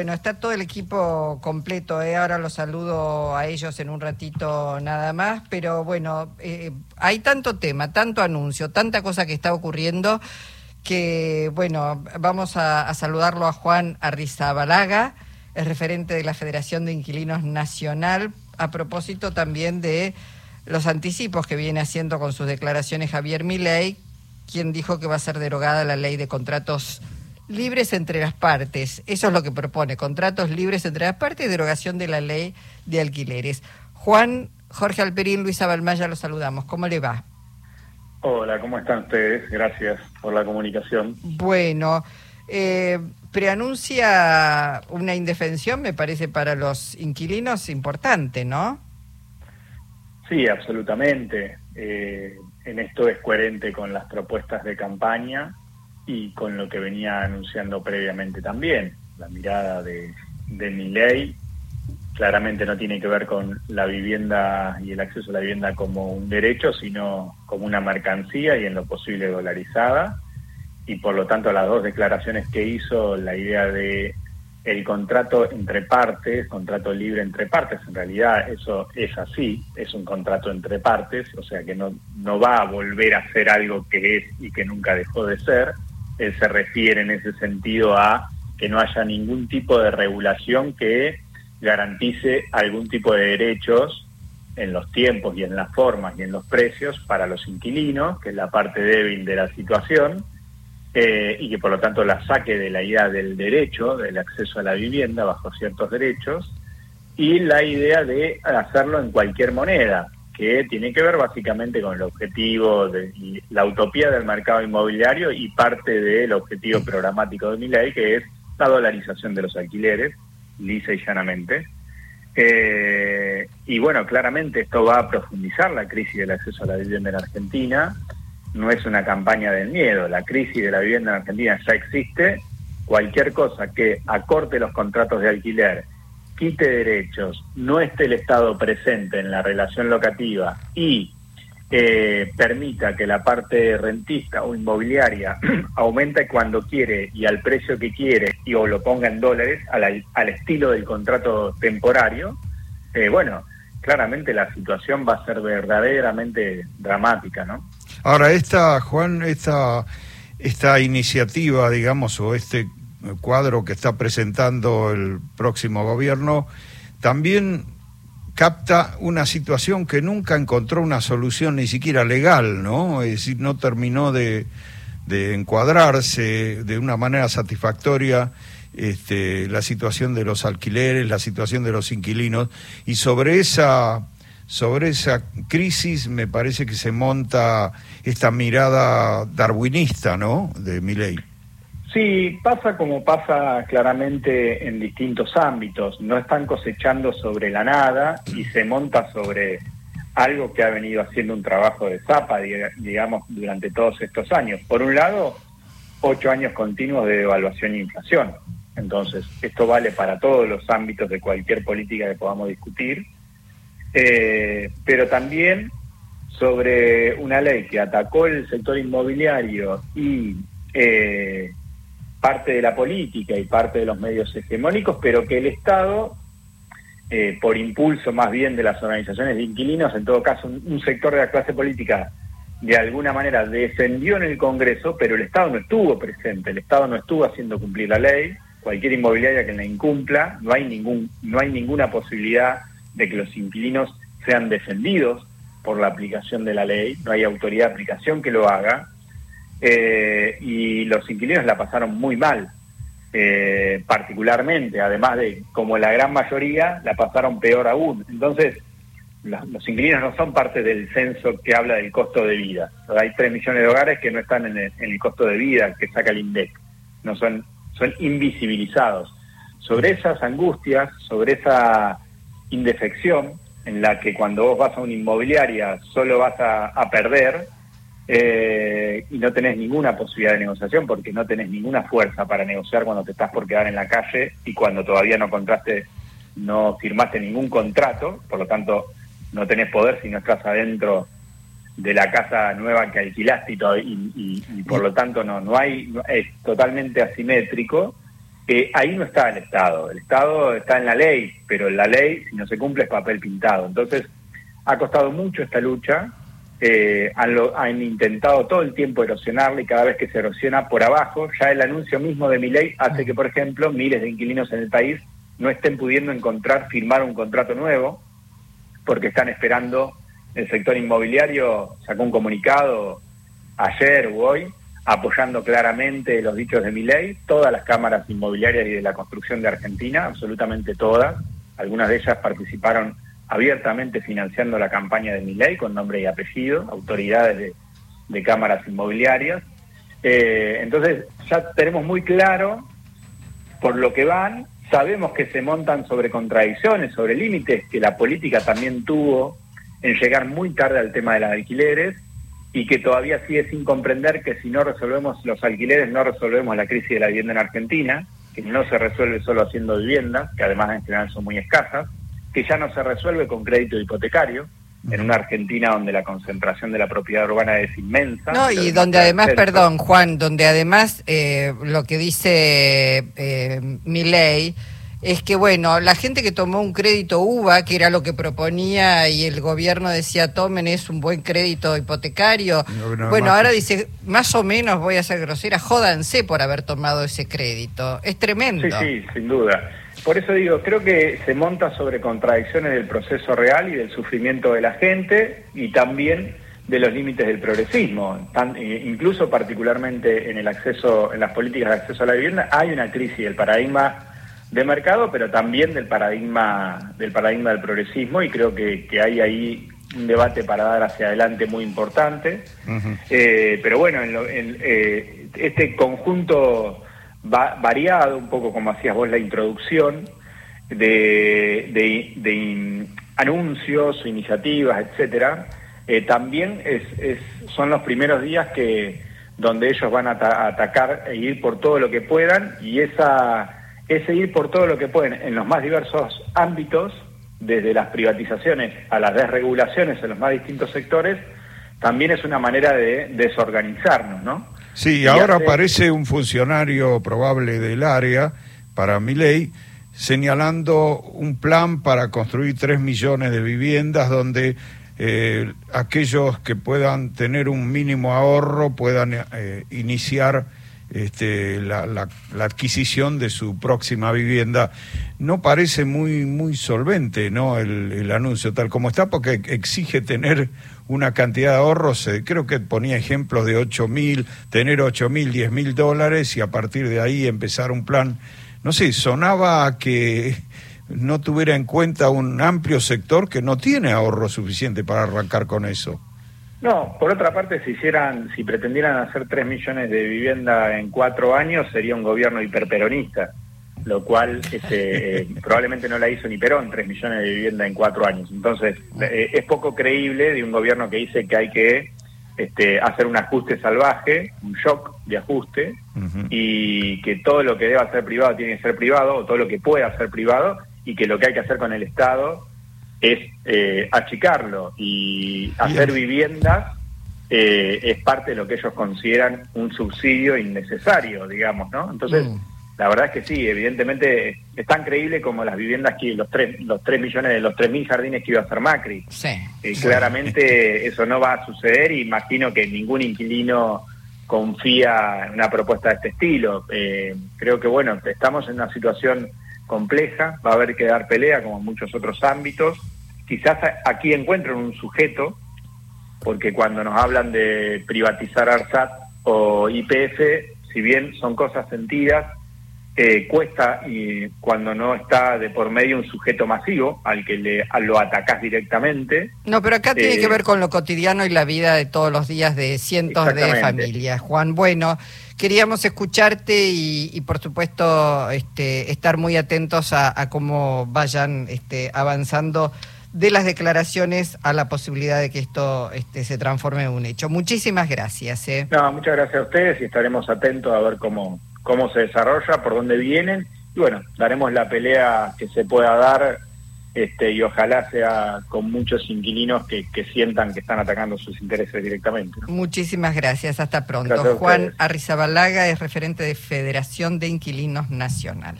Bueno, está todo el equipo completo, ¿eh? ahora los saludo a ellos en un ratito nada más, pero bueno, eh, hay tanto tema, tanto anuncio, tanta cosa que está ocurriendo que, bueno, vamos a, saludarlo a Juan Arrizabalaga, el referente de la Federación de Inquilinos Nacional, a propósito también de los anticipos que viene haciendo con sus declaraciones Javier Milei, quien dijo que va a ser derogada la ley de contratos libres entre las partes. Eso es lo que propone, contratos libres entre las partes y derogación de la ley de alquileres. Juan, Jorge Alperín, Luisa Balmaya, los saludamos. ¿Cómo le va? Hola, ¿cómo están ustedes? Gracias por la comunicación. Bueno, eh, preanuncia una indefensión, me parece, para los inquilinos importante, ¿no? Sí, absolutamente. Eh, en esto es coherente con las propuestas de campaña y con lo que venía anunciando previamente también. La mirada de, de mi ley claramente no tiene que ver con la vivienda y el acceso a la vivienda como un derecho, sino como una mercancía y en lo posible dolarizada. Y por lo tanto las dos declaraciones que hizo, la idea de el contrato entre partes, contrato libre entre partes, en realidad eso es así, es un contrato entre partes, o sea que no, no va a volver a ser algo que es y que nunca dejó de ser, él se refiere en ese sentido a que no haya ningún tipo de regulación que garantice algún tipo de derechos en los tiempos y en las formas y en los precios para los inquilinos, que es la parte débil de la situación, eh, y que por lo tanto la saque de la idea del derecho, del acceso a la vivienda bajo ciertos derechos, y la idea de hacerlo en cualquier moneda, que tiene que ver básicamente con el objetivo de la utopía del mercado inmobiliario y parte del objetivo programático de mi ley, que es la dolarización de los alquileres, lisa y llanamente. Eh, y bueno, claramente esto va a profundizar la crisis del acceso a la vivienda en Argentina. No es una campaña del miedo, la crisis de la vivienda en Argentina ya existe. Cualquier cosa que acorte los contratos de alquiler quite derechos, no esté el Estado presente en la relación locativa y eh, permita que la parte rentista o inmobiliaria aumente cuando quiere y al precio que quiere y o lo ponga en dólares al, estilo del contrato temporario, eh, bueno, claramente la situación va a ser verdaderamente dramática, ¿no? Ahora, esta, Juan, esta, esta iniciativa, digamos, o este cuadro que está presentando el próximo gobierno, también capta una situación que nunca encontró una solución ni siquiera legal, ¿no? Es decir, no terminó de, de encuadrarse de una manera satisfactoria este, la situación de los alquileres, la situación de los inquilinos, y sobre esa, sobre esa crisis me parece que se monta esta mirada darwinista, ¿no?, de mi ley. Sí, pasa como pasa claramente en distintos ámbitos. No están cosechando sobre la nada y se monta sobre algo que ha venido haciendo un trabajo de zapa, digamos, durante todos estos años. Por un lado, ocho años continuos de devaluación e inflación. Entonces, esto vale para todos los ámbitos de cualquier política que podamos discutir, eh, pero también sobre una ley que atacó el sector inmobiliario y eh, parte de la política y parte de los medios hegemónicos, pero que el Estado, eh, por impulso más bien de las organizaciones de inquilinos, en todo caso un, sector de la clase política, de alguna manera defendió en el Congreso, pero el Estado no estuvo presente, el Estado no estuvo haciendo cumplir la ley, cualquier inmobiliaria que la incumpla, no hay, ningún, no hay ninguna posibilidad de que los inquilinos sean defendidos por la aplicación de la ley, no hay autoridad de aplicación que lo haga, eh, y los inquilinos la pasaron muy mal, eh, particularmente, además de, como la gran mayoría, la pasaron peor aún. Entonces, los, inquilinos no son parte del censo que habla del costo de vida. Hay 3 millones de hogares que no están en el, costo de vida que saca el INDEC, no son, son invisibilizados. Sobre esas angustias, sobre esa indefección, en la que cuando vos vas a una inmobiliaria solo vas a perder, eh, y no tenés ninguna posibilidad de negociación porque no tenés ninguna fuerza para negociar cuando te estás por quedar en la calle y cuando todavía no contraste, no firmaste ningún contrato, por lo tanto no tenés poder si no estás adentro de la casa nueva que alquilaste y, y, por lo tanto no no hay es totalmente asimétrico eh, ahí no está el Estado. El Estado está en la ley, pero la ley, si no se cumple, es papel pintado. Entonces, ha costado mucho esta lucha. Eh, han, intentado todo el tiempo erosionarla y cada vez que se erosiona por abajo, ya el anuncio mismo de mi ley hace que, por ejemplo, miles de inquilinos en el país no estén pudiendo encontrar, firmar un contrato nuevo, porque están esperando, el sector inmobiliario sacó un comunicado ayer o hoy apoyando claramente los dichos de mi ley, todas las cámaras inmobiliarias y de la construcción de Argentina, absolutamente todas, algunas de ellas participaron abiertamente financiando la campaña de mi ley con nombre y apellido, autoridades de, cámaras inmobiliarias. Eh, entonces ya tenemos muy claro por lo que van, sabemos que se montan sobre contradicciones, sobre límites que la política también tuvo en llegar muy tarde al tema de los alquileres y que todavía sigue sin comprender que si no resolvemos los alquileres no resolvemos la crisis de la vivienda en Argentina, que no se resuelve solo haciendo viviendas, que además en general son muy escasas, que ya no se resuelve con crédito hipotecario, en una Argentina donde la concentración de la propiedad urbana es inmensa. No, y donde además, perdón, Juan, donde además eh, lo que dice eh, mi ley es que, bueno, la gente que tomó un crédito UVA, que era lo que proponía y el gobierno decía, tomen, es un buen crédito hipotecario. bueno, ahora dice, más o menos, voy a ser grosera, jódanse por haber tomado ese crédito. Es tremendo. Sí, sí, sin duda. Por eso digo, creo que se monta sobre contradicciones del proceso real y del sufrimiento de la gente y también de los límites del progresismo. Eh, incluso particularmente en el acceso, en las políticas de acceso a la vivienda, hay una crisis del paradigma de mercado, pero también del paradigma del paradigma del progresismo y creo que, que hay ahí un debate para dar hacia adelante muy importante. Eh, pero bueno, en eh, este conjunto va, variado, un poco como hacías vos la introducción, de, de, anuncios, iniciativas, etcétera, eh, también es, es, son los primeros días que donde ellos van a atacar e ir por todo lo que puedan y esa es seguir por todo lo que pueden en los más diversos ámbitos, desde las privatizaciones a las desregulaciones en los más distintos sectores, también es una manera de desorganizarnos, ¿no? Sí, ahora aparece un funcionario probable del área para mi ley señalando un plan para construir tres millones de viviendas donde eh, aquellos que puedan tener un mínimo ahorro puedan eh, iniciar este, la, la, adquisición de su próxima vivienda. No parece muy, muy solvente ¿no? El, anuncio tal como está, porque exige tener una cantidad de ahorros, eh, creo que ponía ejemplos de 8 mil, tener 8 mil, 10 mil dólares y a partir de ahí empezar un plan. No sé, sonaba que no tuviera en cuenta un amplio sector que no tiene ahorro suficiente para arrancar con eso. No, por otra parte, si hicieran, si pretendieran hacer 3 millones de vivienda en cuatro años, sería un gobierno hiperperonista, lo cual este, eh, probablemente no la hizo ni Perón, 3 millones de vivienda en cuatro años. Entonces, eh, es poco creíble de un gobierno que dice que hay que este, hacer un ajuste salvaje, un shock de ajuste, y que todo lo que deba ser privado tiene que ser privado, o todo lo que pueda ser privado, y que lo que hay que hacer con el Estado es eh, achicarlo y hacer viviendas eh, es parte de lo que ellos consideran un subsidio innecesario, digamos, ¿no? Entonces, mm. la verdad es que sí, evidentemente es tan creíble como las viviendas que los tres, los tres millones de los tres mil jardines que iba a hacer Macri. Sí, eh, Claramente eso no va a suceder y imagino que ningún inquilino confía en una propuesta de este estilo. creo que, bueno, estamos en una situación compleja, va a haber que dar pelea como en muchos otros ámbitos. Quizás aquí encuentren un sujeto, porque cuando nos hablan de privatizar ARSAT o IPF, si bien son cosas sentidas, eh, cuesta y cuando no está de por medio un sujeto masivo al que le lo atacás directamente. No, pero acá tiene que eh, ver con lo cotidiano y la vida de todos los días de cientos de familias. Juan, bueno, queríamos escucharte y, por supuesto este, estar muy atentos a, cómo vayan este, avanzando de las declaraciones a la posibilidad de que esto este, se transforme en un hecho. Muchísimas gracias. ¿eh? No, muchas gracias a ustedes y estaremos atentos a ver cómo, cómo se desarrolla, por dónde vienen y bueno, daremos la pelea que se pueda dar este, y ojalá sea con muchos inquilinos que, sientan que están atacando sus intereses directamente. Muchísimas gracias, hasta pronto. Juan Arrizabalaga es referente de Federación de Inquilinos Nacional.